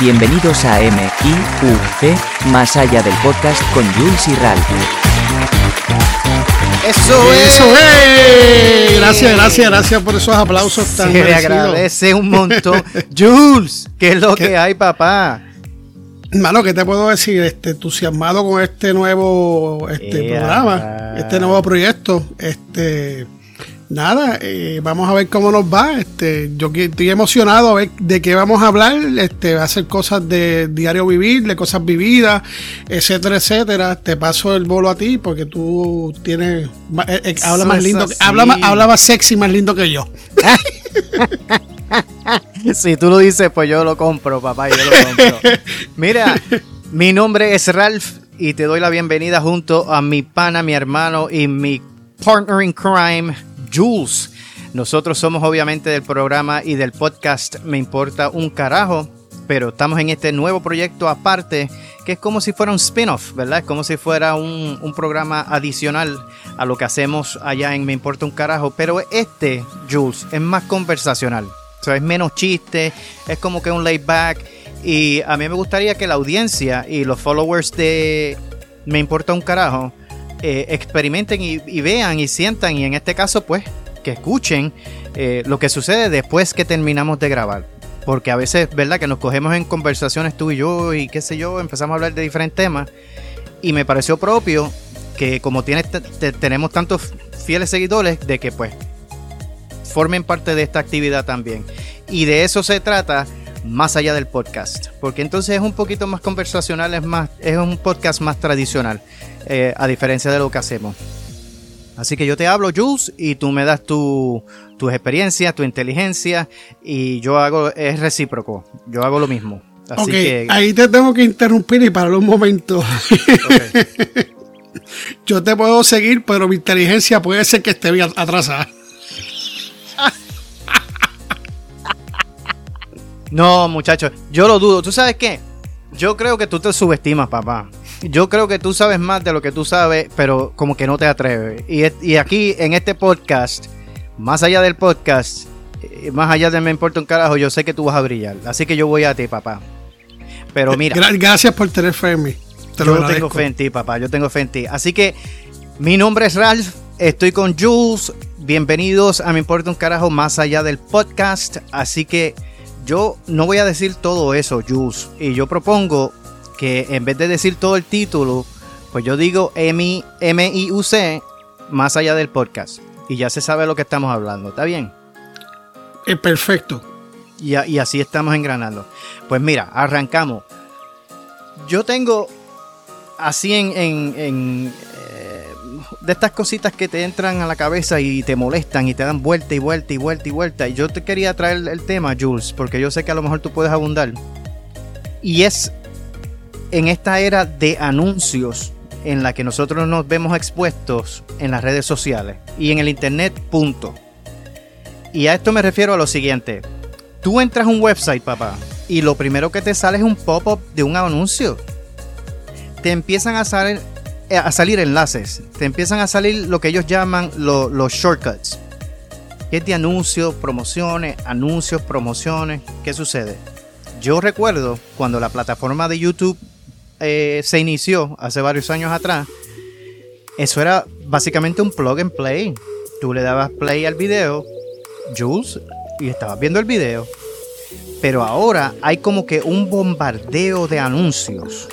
Bienvenidos a M.I.U.C. Más allá del podcast con Jules y Ralph. Eso es. Eso es. Gracias, gracias, gracias por esos aplausos tan Se le agradece un montón. Jules, ¿qué es lo que hay, papá? Mano, ¿qué te puedo decir? Este, entusiasmado con este nuevo este programa, este nuevo proyecto. Este, nada, eh, vamos a ver cómo nos va. Este, yo que- estoy emocionado a ver de qué vamos a hablar. Este, va a ser cosas de diario vivir, de cosas vividas, etcétera, etcétera. Te paso el bolo a ti porque tú tienes, eh, eh, habla más lindo, así. habla, más- habla más sexy, más lindo que yo. Si tú lo dices, pues yo lo compro, papá, yo lo compro. Mira, mi nombre es Ralph y te doy la bienvenida junto a mi pana, mi hermano y mi partner in crime, Jules. Nosotros somos obviamente del programa y del podcast Me Importa un Carajo, pero estamos en este nuevo proyecto aparte que es como si fuera un spin-off, ¿verdad? Es como si fuera un, programa adicional a lo que hacemos allá en Me Importa un Carajo, pero este, Jules, es más conversacional. O sea, es menos chiste, es como que un laid back. Y a mí me gustaría que la audiencia y los followers de Me Importa un Carajo eh, experimenten y, vean y sientan, y en este caso, pues, que escuchen eh, lo que sucede después que terminamos de grabar. Porque a veces, ¿verdad? Que nos cogemos en conversaciones tú y yo y qué sé yo, empezamos a hablar de diferentes temas. Y me pareció propio que como tienes, te- te- tenemos tantos fieles seguidores, de que pues formen parte de esta actividad también. Y de eso se trata más allá del podcast. Porque entonces es un poquito más conversacional, es, más, es un podcast más tradicional, eh, a diferencia de lo que hacemos. Así que yo te hablo, Jules, y tú me das tu, tus experiencias, tu inteligencia, y yo hago, es recíproco, yo hago lo mismo. Así que... ahí te tengo que interrumpir y parar un momento. Yo te puedo seguir, pero mi inteligencia puede ser que esté bien atrasada. No, muchachos, yo lo dudo. ¿Tú sabes qué? Yo creo que tú te subestimas, papá. Yo creo que tú sabes más de lo que tú sabes, pero como que no te atreves. Y, aquí, en este podcast, más allá del podcast, eh, más allá de me importa un carajo, yo sé que tú vas a brillar. Así que yo voy a ti, papá. Pero mira, Gra- gracias por tener fe en mí. Te lo yo tengo fe en ti, papá. Yo tengo fe en ti. Así que mi nombre es Ralph. Estoy con Jules. Bienvenidos a Me Importa un Carajo más allá del podcast. Así que yo no voy a decir todo eso, Jules. Y yo propongo que en vez de decir todo el título, pues yo digo M-I-U-C más allá del podcast. Y ya se sabe lo que estamos hablando. ¿Está bien? Eh, perfecto. Y, así estamos engranando. Pues mira, arrancamos. Yo tengo así en, en- en, eh, de estas cositas que te entran a la cabeza y te molestan y te dan vuelta y vuelta y vuelta y vuelta. Y yo te quería traer el tema, Jules, porque yo sé que a lo mejor tú puedes abundar. Y es en esta era de anuncios en la que nosotros nos vemos expuestos en las redes sociales y en el internet, punto. Y a esto me refiero a lo siguiente. Tú entras a un website, papá, y lo primero que te sale es un pop-up de un anuncio. Te empiezan a salir, eh, a salir enlaces, te empiezan a salir lo que ellos llaman lo- los shortcuts. Es de anuncios, promociones, anuncios, promociones. ¿Qué sucede? Yo recuerdo cuando la plataforma de YouTube eh, se inició hace varios años atrás, eso era básicamente un plug and play. Tú le dabas play al video, Jules, y estabas viendo el video. Pero ahora hay como que un bombardeo de anuncios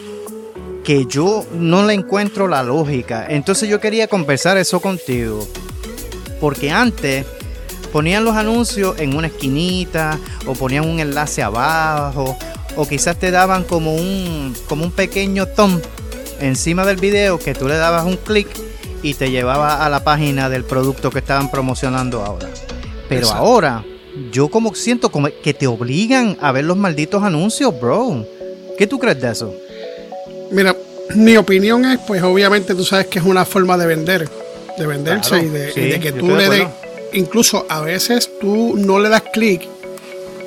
que yo no le encuentro la lógica. Entonces yo quería conversar eso contigo. Porque antes ponían los anuncios en una esquinita o ponían un enlace abajo o quizás te daban como un como un pequeño thumb encima del video que tú le dabas un clic y te llevaba a la página del producto que estaban promocionando ahora. Pero Exacto. ahora yo como siento como que te obligan a ver los malditos anuncios, bro. ¿Qué tú crees de eso? Mira, mi opinión es, pues obviamente tú sabes que es una forma de vender, de venderse Claro, y, de, sí, y de que tú le des, incluso a veces tú no le das clic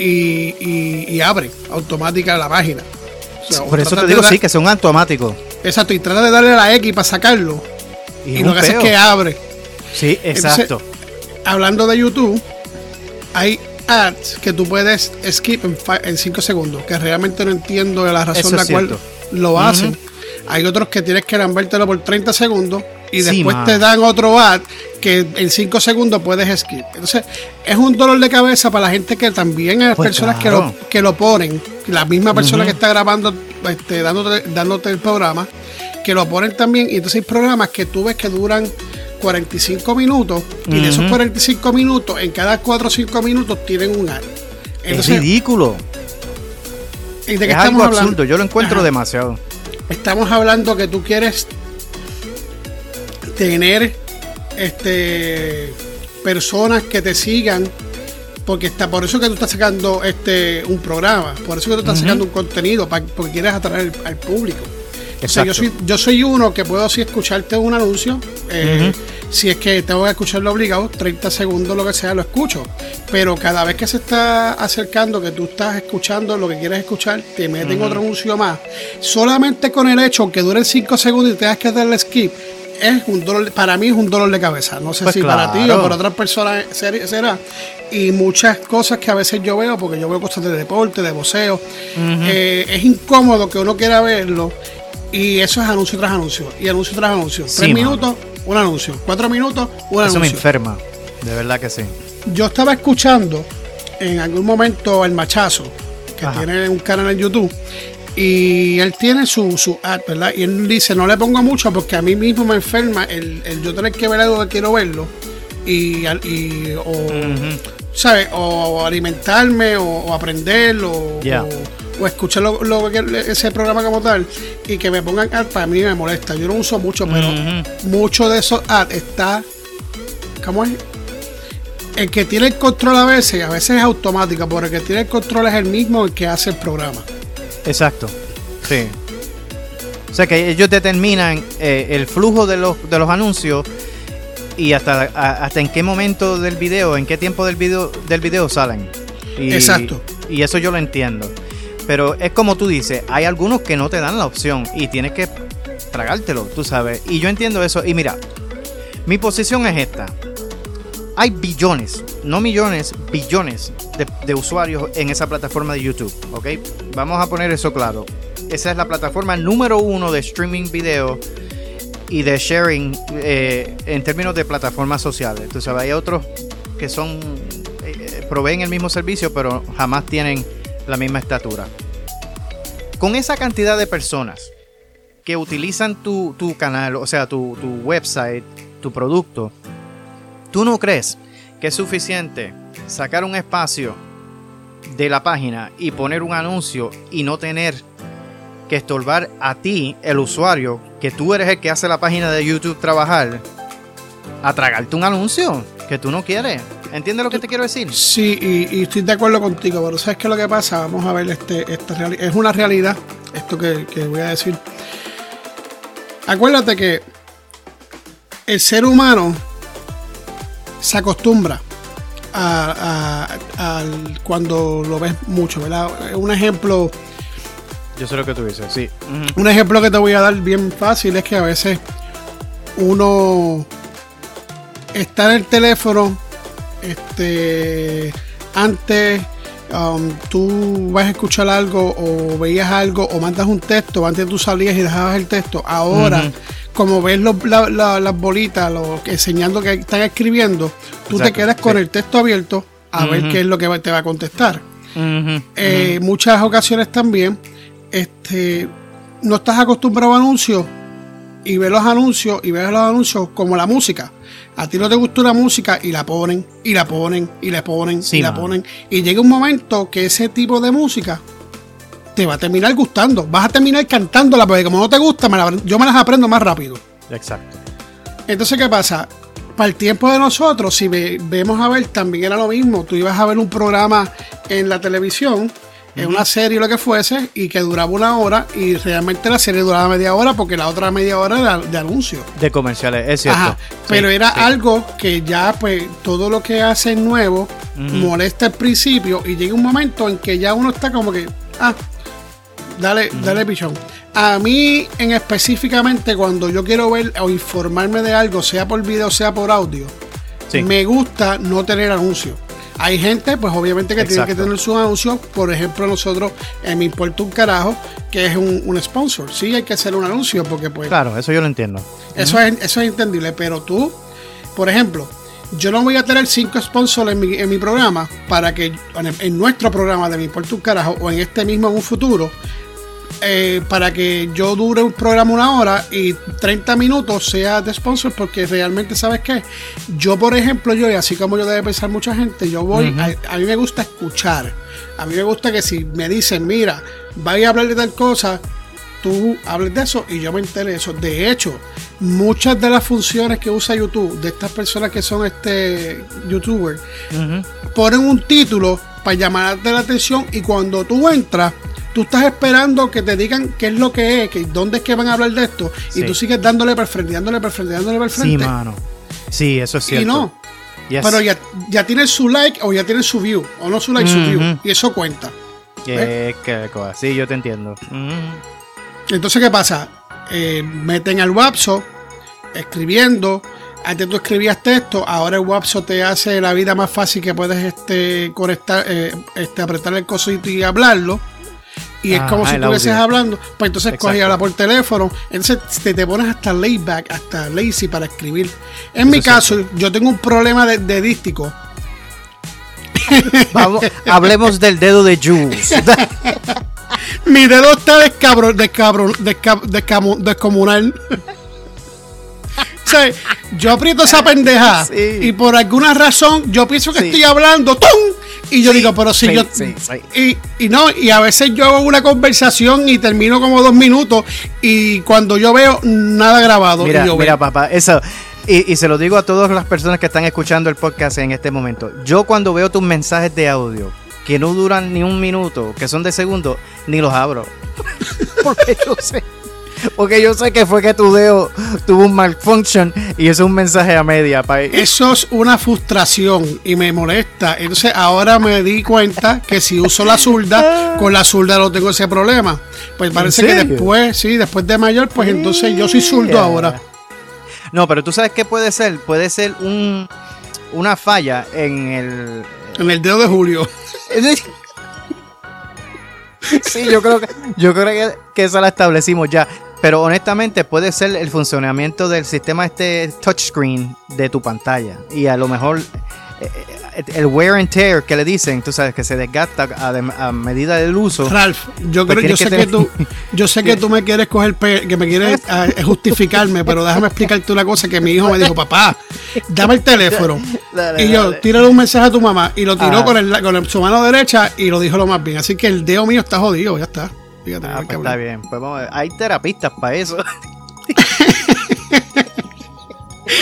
y, y- y abre automática la página. O sea, o Por eso te digo dar- sí, que son automáticos. Exacto, y trata de darle la X para sacarlo. Y, lo que hace es que abre. Sí, exacto. Hablando de YouTube, hay ads que tú puedes skip en 5 segundos, que realmente no entiendo la razón de la cual lo hacen. Hay otros que tienes que lambértelo por 30 segundos y después te dan otro ad que en 5 segundos puedes skip. Entonces, es un dolor de cabeza para la gente que también hay pues personas que, lo, que lo ponen, la misma persona que está grabando, este, dándote, dándote el programa, que lo ponen también. Y entonces hay programas que tú ves que duran 45 minutos y de esos 45 minutos, en cada 4 o 5 minutos tienen un ad. es ridículo. ¿y de qué es estamos algo absurdo, yo lo encuentro demasiado. Estamos hablando que tú quieres tener este personas que te sigan porque está por eso que tú estás sacando este un programa por eso que tú estás sacando un contenido porque quieres atraer al público o sea, yo soy, yo soy uno que puedo así escucharte un anuncio. Eh, si es que tengo que escucharlo obligado, 30 segundos, lo que sea, lo escucho. Pero cada vez que se está acercando, que tú estás escuchando lo que quieres escuchar, te meten otro anuncio más. Solamente con el hecho que dure 5 segundos y tengas que darle skip, es un dolor, para mí es un dolor de cabeza. No sé pues si para ti o para otras personas será. Y muchas cosas que a veces yo veo, porque yo veo cosas de deporte, de voceo, eh, es incómodo que uno quiera verlo y eso es anuncio tras anuncio. Y anuncio tras anuncio. Tres minutos, un anuncio. Cuatro minutos, un anuncio. Eso me enferma. De verdad que sí. Yo estaba escuchando en algún momento el machazo, que tiene un canal en YouTube. Y él tiene su, su ad, ¿verdad? Y él dice, no le pongo mucho porque a mí mismo me enferma el, yo tener que ver algo que quiero verlo. Y, y o, ¿sabes? O alimentarme o, aprender o o escuchar lo, ese programa como tal y que me pongan ad, para mí me molesta. Yo no uso mucho, pero mucho de esos ads está. ¿Cómo es? El que tiene el control a veces, a veces es automático, pero el que tiene el control es el mismo el que hace el programa. Exacto. Sí. O sea que ellos determinan eh, el flujo de los, de los anuncios y hasta, hasta en qué momento del video, en qué tiempo del video, del video salen. Exacto. Y eso yo lo entiendo. Pero es como tú dices, hay algunos que no te dan la opción y tienes que tragártelo, tú sabes. Y yo entiendo eso. Y mira, mi posición es esta. Hay billones, no millones, billones de, usuarios en esa plataforma de YouTube, ¿ok? Vamos a poner eso claro. Esa es la plataforma número uno de streaming video y de sharing eh, en términos de plataformas sociales. Sabes, hay otros que son, eh, proveen el mismo servicio, pero jamás tienen la misma estatura. Con esa cantidad de personas que utilizan tu, canal, o sea, tu, website, tu producto, ¿tú no crees que es suficiente sacar un espacio de la página y poner un anuncio y no tener que estorbar a ti, el usuario, que tú eres el que hace la página de YouTube trabajar, a tragarte un anuncio que tú no quieres? ¿Entiendes lo que te quiero decir? Sí, y, estoy de acuerdo contigo, pero ¿sabes qué es lo que pasa? Vamos a ver, este, esta es una realidad, esto que, voy a decir. Acuérdate que el ser humano se acostumbra a, cuando lo ves mucho, ¿verdad? Un ejemplo. Yo sé lo que tú dices, sí. Un ejemplo que te voy a dar bien fácil es que a veces uno está en el teléfono este, antes um, tú vas a escuchar algo o veías algo o mandas un texto, antes tú salías y dejabas el texto, ahora como ves las bolitas lo, enseñando que están escribiendo, tú te quedas con el texto abierto a ver qué es lo que te va a contestar. Eh, muchas ocasiones también este, no estás acostumbrado a anuncios y ves los anuncios y ves los anuncios como la música. A ti no te gustó la música y la ponen, y la ponen, y la ponen, y la ponen. Y llega un momento que ese tipo de música te va a terminar gustando. Vas a terminar cantándola, porque como no te gusta, yo me las aprendo más rápido. Exacto. Entonces, ¿qué pasa? Para el tiempo de nosotros, si vemos a ver, también era lo mismo. Tú ibas a ver un programa en la televisión en una serie o lo que fuese y que duraba una hora y realmente la serie duraba media hora porque la otra media hora era de anuncio. De comerciales, es cierto. pero era algo que ya pues todo lo que hace nuevo molesta al principio y llega un momento en que ya uno está como que, ah, dale, dale pichón. A mí en específicamente cuando yo quiero ver o informarme de algo, sea por video, sea por audio, me gusta no tener anuncios Hay gente, pues obviamente que tiene que tener sus anuncios. Por ejemplo, nosotros, en Me Importa un Carajo, que es un, sponsor. Sí, hay que hacer un anuncio porque pues... Claro, eso yo lo entiendo. Eso, es, eso es entendible, pero tú, por ejemplo, yo no voy a tener cinco sponsors en mi, en mi programa para que en, nuestro programa de Me Importa un Carajo o en este mismo en un futuro eh, para que yo dure un programa una hora y 30 minutos sea de sponsor, porque realmente, ¿sabes qué? Yo, por ejemplo, yo, y así como yo debe pensar mucha gente, yo voy, a, mí me gusta escuchar. A mí me gusta que si me dicen, mira, vaya a hablar de tal cosa, tú hables de eso y yo me entere de eso. De hecho, muchas de las funciones que usa YouTube, de estas personas que son este youtubers, ponen un título para llamarte la atención y cuando tú entras, tú estás esperando que te digan qué es lo que es, que dónde es que van a hablar de esto, y tú sigues dándole para frente, dándole para frente, dándole para frente. Sí, mano. Sí, eso es cierto. Y no. Pero ya, ya tienes su like o ya tienes su view, o no su like, su view, y eso cuenta. Qué, qué cosa. Sí, yo te entiendo. Entonces, ¿qué pasa? Eh, meten al WhatsApp escribiendo. Antes tú escribías texto, ahora el WhatsApp te hace la vida más fácil que puedes este, conectar, eh, este, apretar el cosito y hablarlo y es como si estuvieses hablando, pues entonces coges habla por teléfono, entonces te, te pones hasta layback, hasta lazy para escribir. En mi caso, yo tengo un problema de, dedístico. Vamos, hablemos del dedo de Jules. mi dedo está descabro, descabro, descomunal. o sea, yo aprieto esa pendeja y por alguna razón yo pienso que estoy hablando ¡tum! Y yo digo, pero si yo. Y, y, no, y a veces yo hago una conversación y termino como dos minutos y cuando yo veo nada grabado. Mira, mira, papá, eso. Y, y, se lo digo a todas las personas que están escuchando el podcast en este momento. Yo cuando veo tus mensajes de audio que no duran ni un minuto, que son de segundo, ni los abro. Porque yo sé. Porque yo sé que fue que tu dedo tuvo un malfunction y eso es un mensaje a media. Eso es una frustración y me molesta. Entonces ahora me di cuenta que si uso la zurda, con la zurda no tengo ese problema. Pues parece que después, sí, después de mayor, pues entonces yo soy zurdo ahora. No, pero tú sabes qué puede ser. Puede ser un, una falla en el... En el dedo de Julio. Sí, yo creo que, yo creo que, que esa la establecimos ya. Pero honestamente puede ser el funcionamiento del sistema este touchscreen de tu pantalla. Y a lo mejor eh, eh, el wear and tear que le dicen, tú sabes que se desgasta a, medida del uso. Ralph, yo pues creo, yo sé que, tú, yo sé que tú me quieres coger, que me quieres ah, justificarme, pero déjame explicarte una cosa que mi hijo me dijo, papá, dame el teléfono. y yo, tírale un mensaje a tu mamá y lo tiró con, el, con su mano derecha y lo dijo lo más bien. Así que el dedo mío está jodido, ya está. Ah, pues está bien. Pues hay terapistas para eso.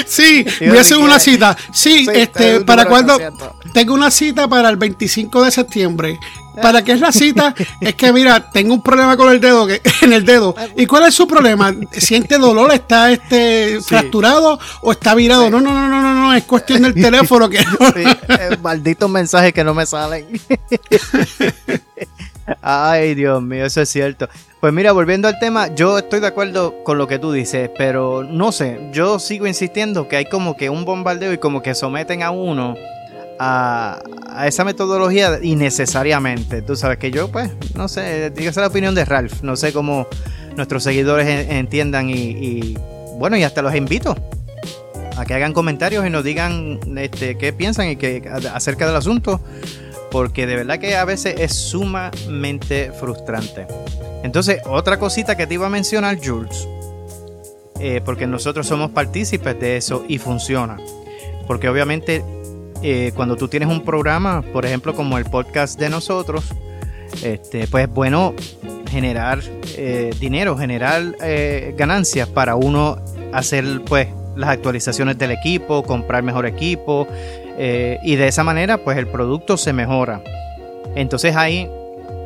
sí, voy a hacer una cita. Sí, este, ¿para cuando Tengo una cita para el 25 de septiembre. ¿Para qué es la cita? es que mira, tengo un problema con el dedo, que, en el dedo. ¿Y cuál es su problema? ¿Siente dolor? ¿Está este fracturado o está virado? No, no, no, no, no, no, es cuestión del teléfono que malditos mensajes que no me salen. Ay, Dios mío, eso es cierto. Pues mira, volviendo al tema, yo estoy de acuerdo con lo que tú dices, pero no sé, yo sigo insistiendo que hay como que un bombardeo y como que someten a uno a, esa metodología innecesariamente. Tú sabes que yo, pues, no sé, diga la opinión de Ralph, no sé cómo nuestros seguidores entiendan y, bueno, y hasta los invito a que hagan comentarios y nos digan este, qué piensan y que, acerca del asunto porque de verdad que a veces es sumamente frustrante. Entonces, otra cosita que te iba a mencionar, Jules, eh, porque nosotros somos partícipes de eso y funciona. Porque obviamente eh, cuando tú tienes un programa, por ejemplo como el podcast de nosotros, este, pues es bueno generar eh, dinero, generar ganancias para uno hacer pues las actualizaciones del equipo, comprar mejor equipo, eh, y de esa manera, pues el producto se mejora. Entonces hay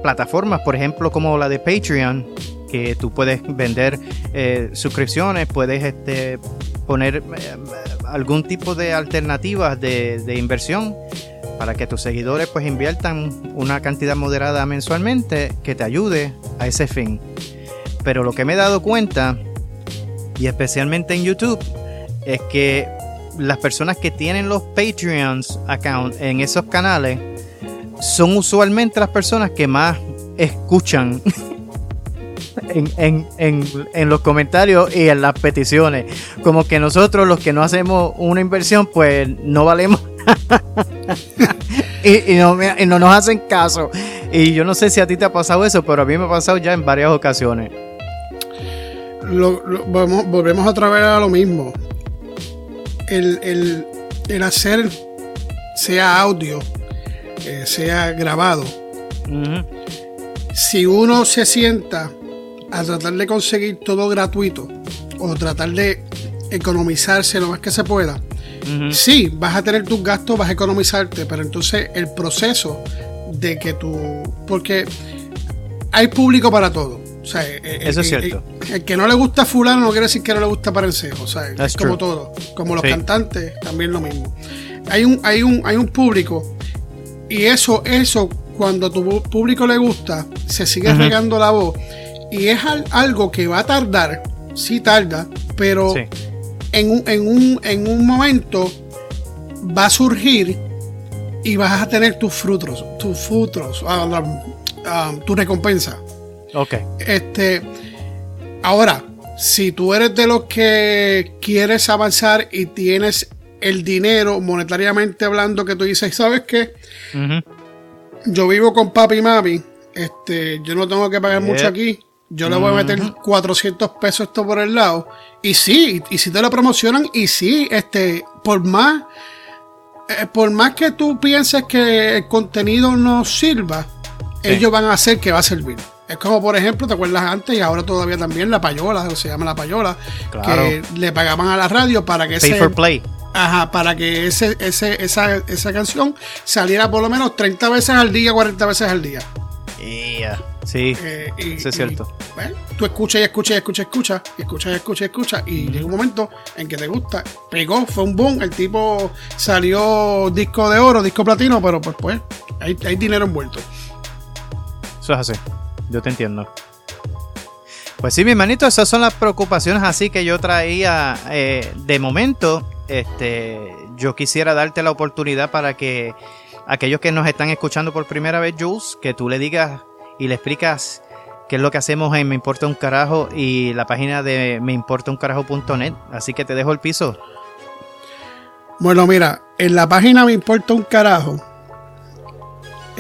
plataformas, por ejemplo, como la de Patreon, que tú puedes vender eh, suscripciones, puedes este, poner eh, algún tipo de alternativas de, inversión para que tus seguidores pues inviertan una cantidad moderada mensualmente que te ayude a ese fin. Pero lo que me he dado cuenta, y especialmente en YouTube, es que las personas que tienen los Patreons account en esos canales son usualmente las personas que más escuchan en, en, en, en, los comentarios y en las peticiones. Como que nosotros los que no hacemos una inversión, pues no valemos. y, no, no, nos hacen caso. Y yo no sé si a ti te ha pasado eso, pero a mí me ha pasado ya en varias ocasiones. Lo, volvemos, volvemos otra vez a lo mismo. El, el, el hacer, sea audio, eh, sea grabado, uh -huh. si uno se sienta a tratar de conseguir todo gratuito o tratar de economizarse lo más que se pueda, uh -huh. sí, vas a tener tus gastos, vas a economizarte, pero entonces el proceso de que tú. Porque hay público para todo. O sea, el, Eso es cierto. El, que no le gusta fulano no quiere decir que no le gusta parencejo. O sea, es como true. todo. Como los Sí. cantantes, también lo mismo. Hay un, hay un, hay un público. Y eso, eso, cuando tu público le gusta, se sigue regando la voz. Y es al- algo que va a tardar, sí tarda, pero Sí. en, un, en, un, en un momento va a surgir y vas a tener tus frutos, tus frutos, la- ah, tu recompensa. Ok. Este, ahora, si tú eres de los que quieres avanzar y tienes el dinero monetariamente hablando que tú dices, ¿sabes qué? Yo vivo con papi y mami, este, yo no tengo que pagar mucho aquí, yo le voy a meter 400 pesos esto por el lado. Y sí, y, si te lo promocionan, y sí, este, por más, eh, por más que tú pienses que el contenido no sirva, Sí. ellos van a hacer que va a servir. Es como, por ejemplo, ¿te acuerdas antes? Y ahora todavía también la payola, o se llama la payola, Claro. que le pagaban a la radio para que Pay ese, for play. Ajá, para que ese, ese, esa, esa canción saliera por lo menos 30 veces al día, 40 veces al día. Yeah. Sí. Eh, y- Eso es y, cierto. bueno, tú escuchas y escuchas y escuchas, escuchas, y escuchas y escuchas y escuchas, y llega un momento en que te gusta. Pegó, fue un boom, el tipo salió disco de oro, disco platino, pero pues, pues hay, hay dinero envuelto. Eso es así. Yo te entiendo. Pues sí, mi hermanito, esas son las preocupaciones así que yo traía eh, de momento. Este, yo quisiera darte la oportunidad para que aquellos que nos están escuchando por primera vez, Jules, que tú le digas y le explicas qué es lo que hacemos en Me Importa un Carajo y la página de meimportauncarajo.net. Así que te dejo el piso. Bueno, mira, en la página me importa un carajo.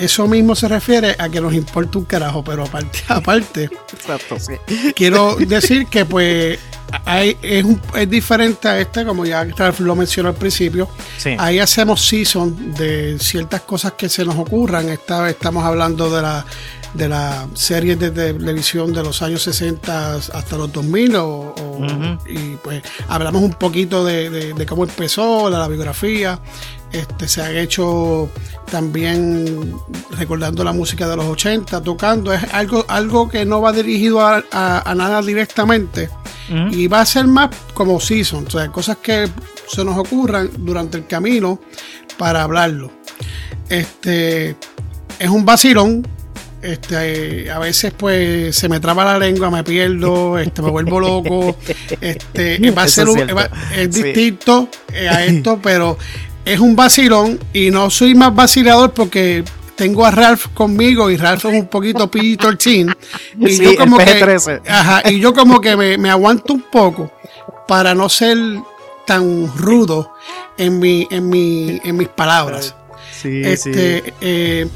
Eso mismo se refiere a que nos importa un carajo, pero aparte, aparte Exacto, sí. quiero decir que pues hay, es, un- es diferente a este, como ya lo mencionó al principio. Sí. Ahí hacemos season de ciertas cosas que se nos ocurran. Esta vez estamos hablando de la de las series de televisión de los años 60 hasta los 2000 o, o- y pues hablamos un poquito de, de- de cómo empezó la, la biografía este se han hecho también recordando la música de los 80 tocando es algo algo que no va dirigido a, a- a nada directamente y va a ser más como season, o sea, cosas que se nos ocurran durante el camino para hablarlo. Este es un vacilón. Este, a veces pues se me traba la lengua, me pierdo, este, me vuelvo loco. Este, va a ser es un- va- es Sí. distinto eh, a esto, pero es un vacilón y no soy más vacilador porque tengo a Ralph conmigo y Ralph es un poquito pillito chin. Y Sí, yo el como que, PG-13. ajá, y yo como que me, me aguanto un poco para no ser tan rudo en mi, en mi, en mis palabras. Sí, Este, eh,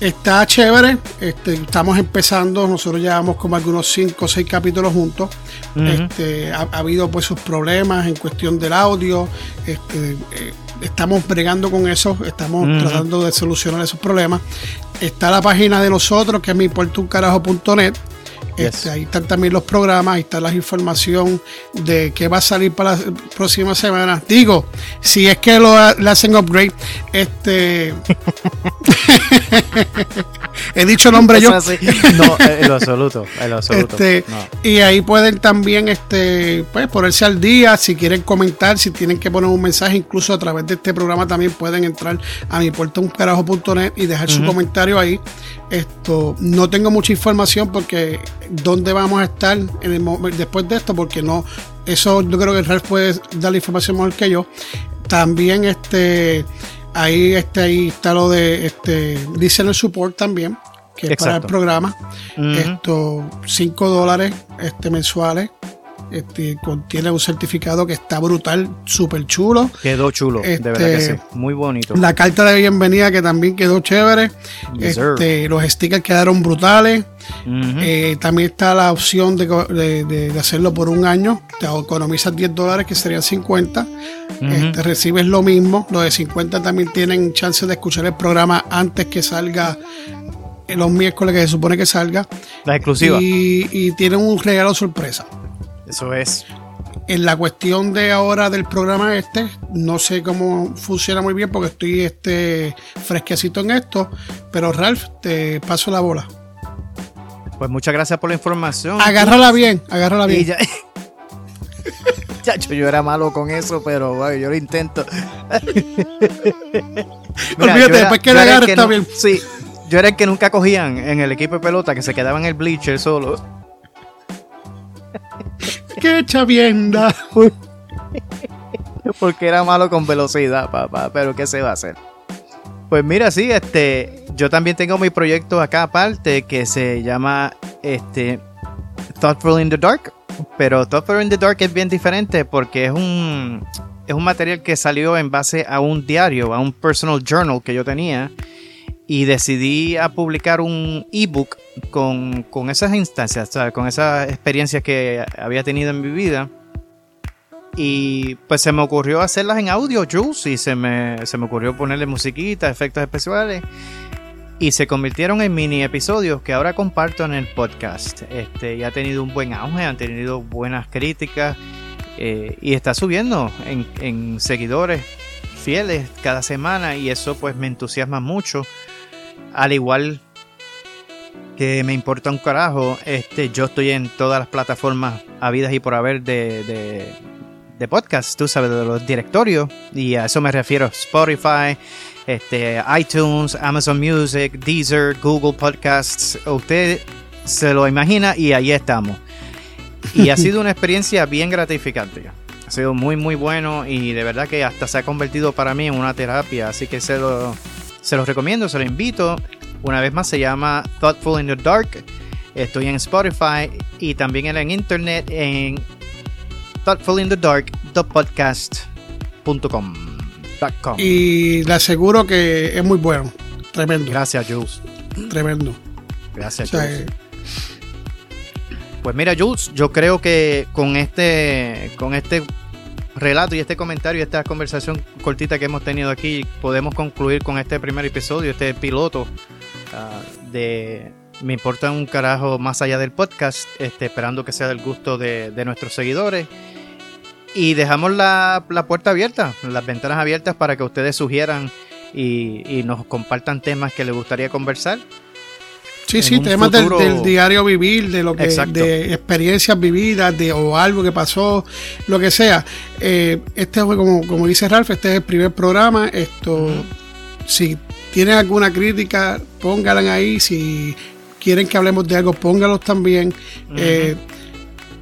está chévere. Este, estamos empezando. Nosotros llevamos como algunos 5 o 6 capítulos juntos. Este, ha, ha habido pues sus problemas en cuestión del audio. Este, eh, estamos bregando con eso. Estamos tratando de solucionar esos problemas. Está la página de nosotros que es miimportauncarajo.net. Yes. Este, ahí están también los programas, ahí está la información de qué va a salir para la próxima semana. Digo, si es que lo le hacen upgrade, este he dicho nombre yo. Así. No, en lo absoluto, en lo absoluto. Este, No. y ahí pueden también este pues ponerse al día si quieren comentar si tienen que poner un mensaje incluso a través de este programa también pueden entrar a mi puertauncarajo.net y dejar su comentario ahí esto no tengo mucha información porque dónde vamos a estar en el después de esto porque no eso yo creo que Ralph puede dar la información mejor que yo También este ahí este ahí está lo de este listener support también, que es para el programa. Ujú. Esto 5 dólares este mensuales. Este, contiene un certificado que está brutal, súper chulo. Quedó chulo, de verdad que sí. Muy bonito. La carta de bienvenida que también quedó chévere. Yes. Este, los stickers quedaron brutales. Eh, también está la opción de, co- de- de- de hacerlo por un año. Te economizas 10 dólares, que serían 50. Este, recibes lo mismo. Los de 50 también tienen chance de escuchar el programa antes que salga eh, los miércoles, que se supone que salga. La exclusiva. Y, y tienen un regalo sorpresa. Eso es. En la cuestión de ahora del programa este, no sé cómo funciona muy bien porque estoy este fresquecito en esto, pero Ralph, te paso la bola. Pues muchas gracias por la información. Agárrala bien, agárrala bien. Chacho, yo era malo con eso, pero bueno, yo lo intento. Mira, Olvídate, después que la agarre está bien. Sí, yo era el que nunca cogían en el equipo de pelota, que se quedaba en el bleacher solo. ¡Qué chavienda! Porque era malo con velocidad, papá. Pero ¿qué se va a hacer? Pues mira, sí, este. Yo también tengo mi proyecto acá aparte que se llama este. Thoughtful in the Dark. Pero Thoughtful in the Dark es bien diferente porque es un. Es un material que salió en base a un diario, a un personal journal que yo tenía. Y decidí publicar un ebook con, con esas instancias, sea, con esas experiencias que había tenido en mi vida. Y pues se me ocurrió hacerlas en audio, Jules, y se me, se me ocurrió ponerle musiquita, efectos especiales. Y se convirtieron en mini episodios que ahora comparto en el podcast. Este, y ha tenido un buen auge, han tenido buenas críticas. eh, y está subiendo en, seguidores fieles cada semana. Y eso pues me entusiasma mucho. Al igual que me importa un carajo, este, yo estoy en todas las plataformas habidas y por haber de, de, de podcast, tú sabes, de los directorios, y a eso me refiero, Spotify, este, iTunes, Amazon Music, Deezer, Google Podcasts, usted se lo imagina y ahí estamos. Y ha sido una experiencia bien gratificante. Ha sido muy, muy bueno y de verdad que hasta se ha convertido para mí en una terapia, así que se lo, se los recomiendo, se lo invito. Una vez más se llama Thoughtful in the Dark. Estoy en Spotify y también en internet en thoughtfulinthedark.podcast.com. com. Y le aseguro que es muy bueno. Tremendo, Gracias, Jules. tremendo. Gracias, O sea, Jules. eh, Pues mira, Jules, yo creo que con este, con este relato y este comentario y esta conversación cortita que hemos tenido aquí, podemos concluir con este primer episodio, este piloto ah, de Me importa un carajo más allá del podcast, este, esperando que sea del gusto de, de nuestros seguidores. Y dejamos la, la puerta abierta, las ventanas abiertas para que ustedes sugieran y, y nos compartan temas que les gustaría conversar. Sí, sí, temas del, futuro- del diario vivir, de lo que, Exacto. de experiencias vividas, de o algo que pasó, lo que sea. Eh, este fue como, como dice Ralph, este es el primer programa. Esto, si tienen alguna crítica, pónganla ahí. Si quieren que hablemos de algo, póngalos también. Eh,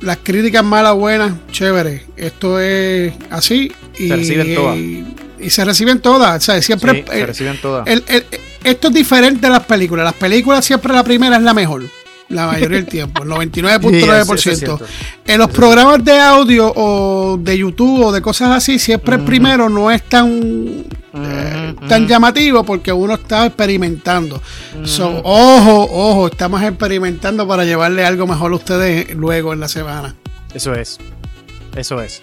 las críticas malas, buenas, chévere. Esto es así. Y, Se reciben todas. Y, y se reciben todas. O sea, siempre. Sí, se eh, reciben todas. el- el- esto es diferente a las películas. Las películas siempre la primera es la mejor. La mayoría del tiempo, el 99.9%. Sí, cierto. en los programas de audio o de YouTube o de cosas así, siempre el primero no es tan, eh, tan llamativo porque uno está experimentando. So, ojo, ojo, estamos experimentando para llevarle algo mejor a ustedes luego en la semana. Eso es. Eso es.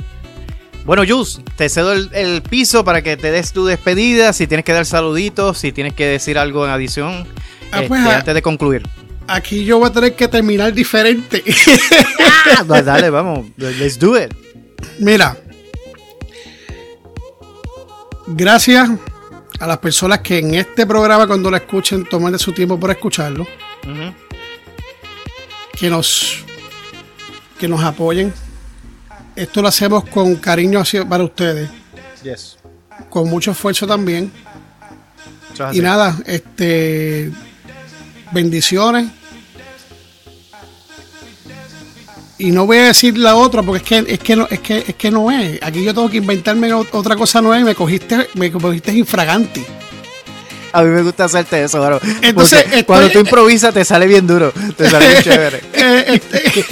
Bueno, Jus, te cedo el, el piso para que te des tu despedida. Si tienes que dar saluditos, si tienes que decir algo en adición, Ah, este, pues, ah. antes de concluir. Aquí yo voy a tener que terminar diferente. Ah, pues dale, vamos. Let's do it. Mira, gracias a las personas que en este programa cuando lo escuchen tomen de su tiempo para escucharlo, que nos que nos apoyen. Esto lo hacemos con cariño hacia- para ustedes, Yes. con mucho esfuerzo también. Eso Y nada, este bendiciones. Y no voy a decir la otra porque es que es que no es que es que no es. Aquí yo tengo que inventarme otra cosa nueva y me cogiste me cogiste infraganti. A mí me gusta hacerte eso, claro. Entonces, cuando tú improvisas te sale bien duro, te sale bien chévere. Eh, este,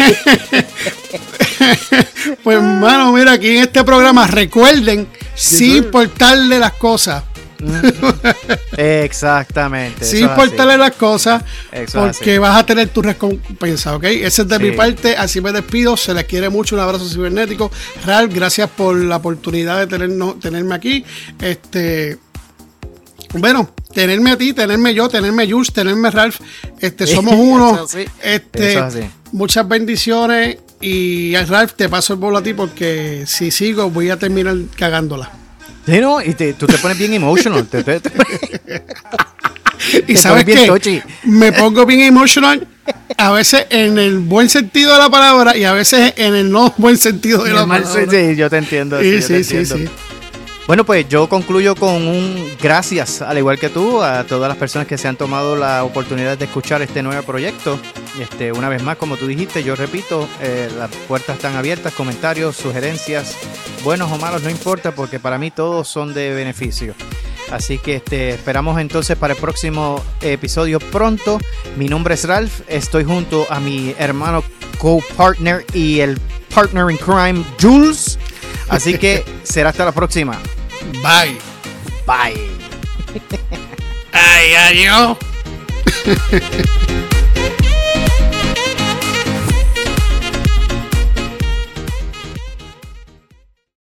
pues, mano, mira, aquí en este programa recuerden sin importarle las cosas. Exactamente. Sin importarle las cosas, porque vas a tener tu recompensa, ¿ok? Ese es de mi parte, así me despido, se les quiere mucho, un abrazo cibernético. Ralph, gracias por la oportunidad de tenernos, tenerme aquí. Este, bueno, tenerme a ti, tenerme yo, tenerme Jules, tenerme Ralph, este, somos uno. este, muchas bendiciones y Ralph te paso el bolo a ti porque si sigo voy a terminar cagándola. Sí, no, y tú te pones bien emotional. y sabes qué, me pongo bien emotional a veces en el buen sentido de la palabra y a veces en el no buen sentido de la palabra. Sí, yo te entiendo. Sí, sí, sí, sí. Bueno, pues yo concluyo con un gracias, al igual que tú, a todas las personas que se han tomado la oportunidad de escuchar este nuevo proyecto. Este, una vez más, como tú dijiste, yo repito, eh, las puertas están abiertas, comentarios, sugerencias, buenos o malos, no importa, porque para mí todos son de beneficio. Así que este, esperamos entonces para el próximo episodio pronto. Mi nombre es Ralph, estoy junto a mi hermano co-partner y el partner in crime, Jules. Así que será hasta la próxima. Bye. Bye. Ay, adiós.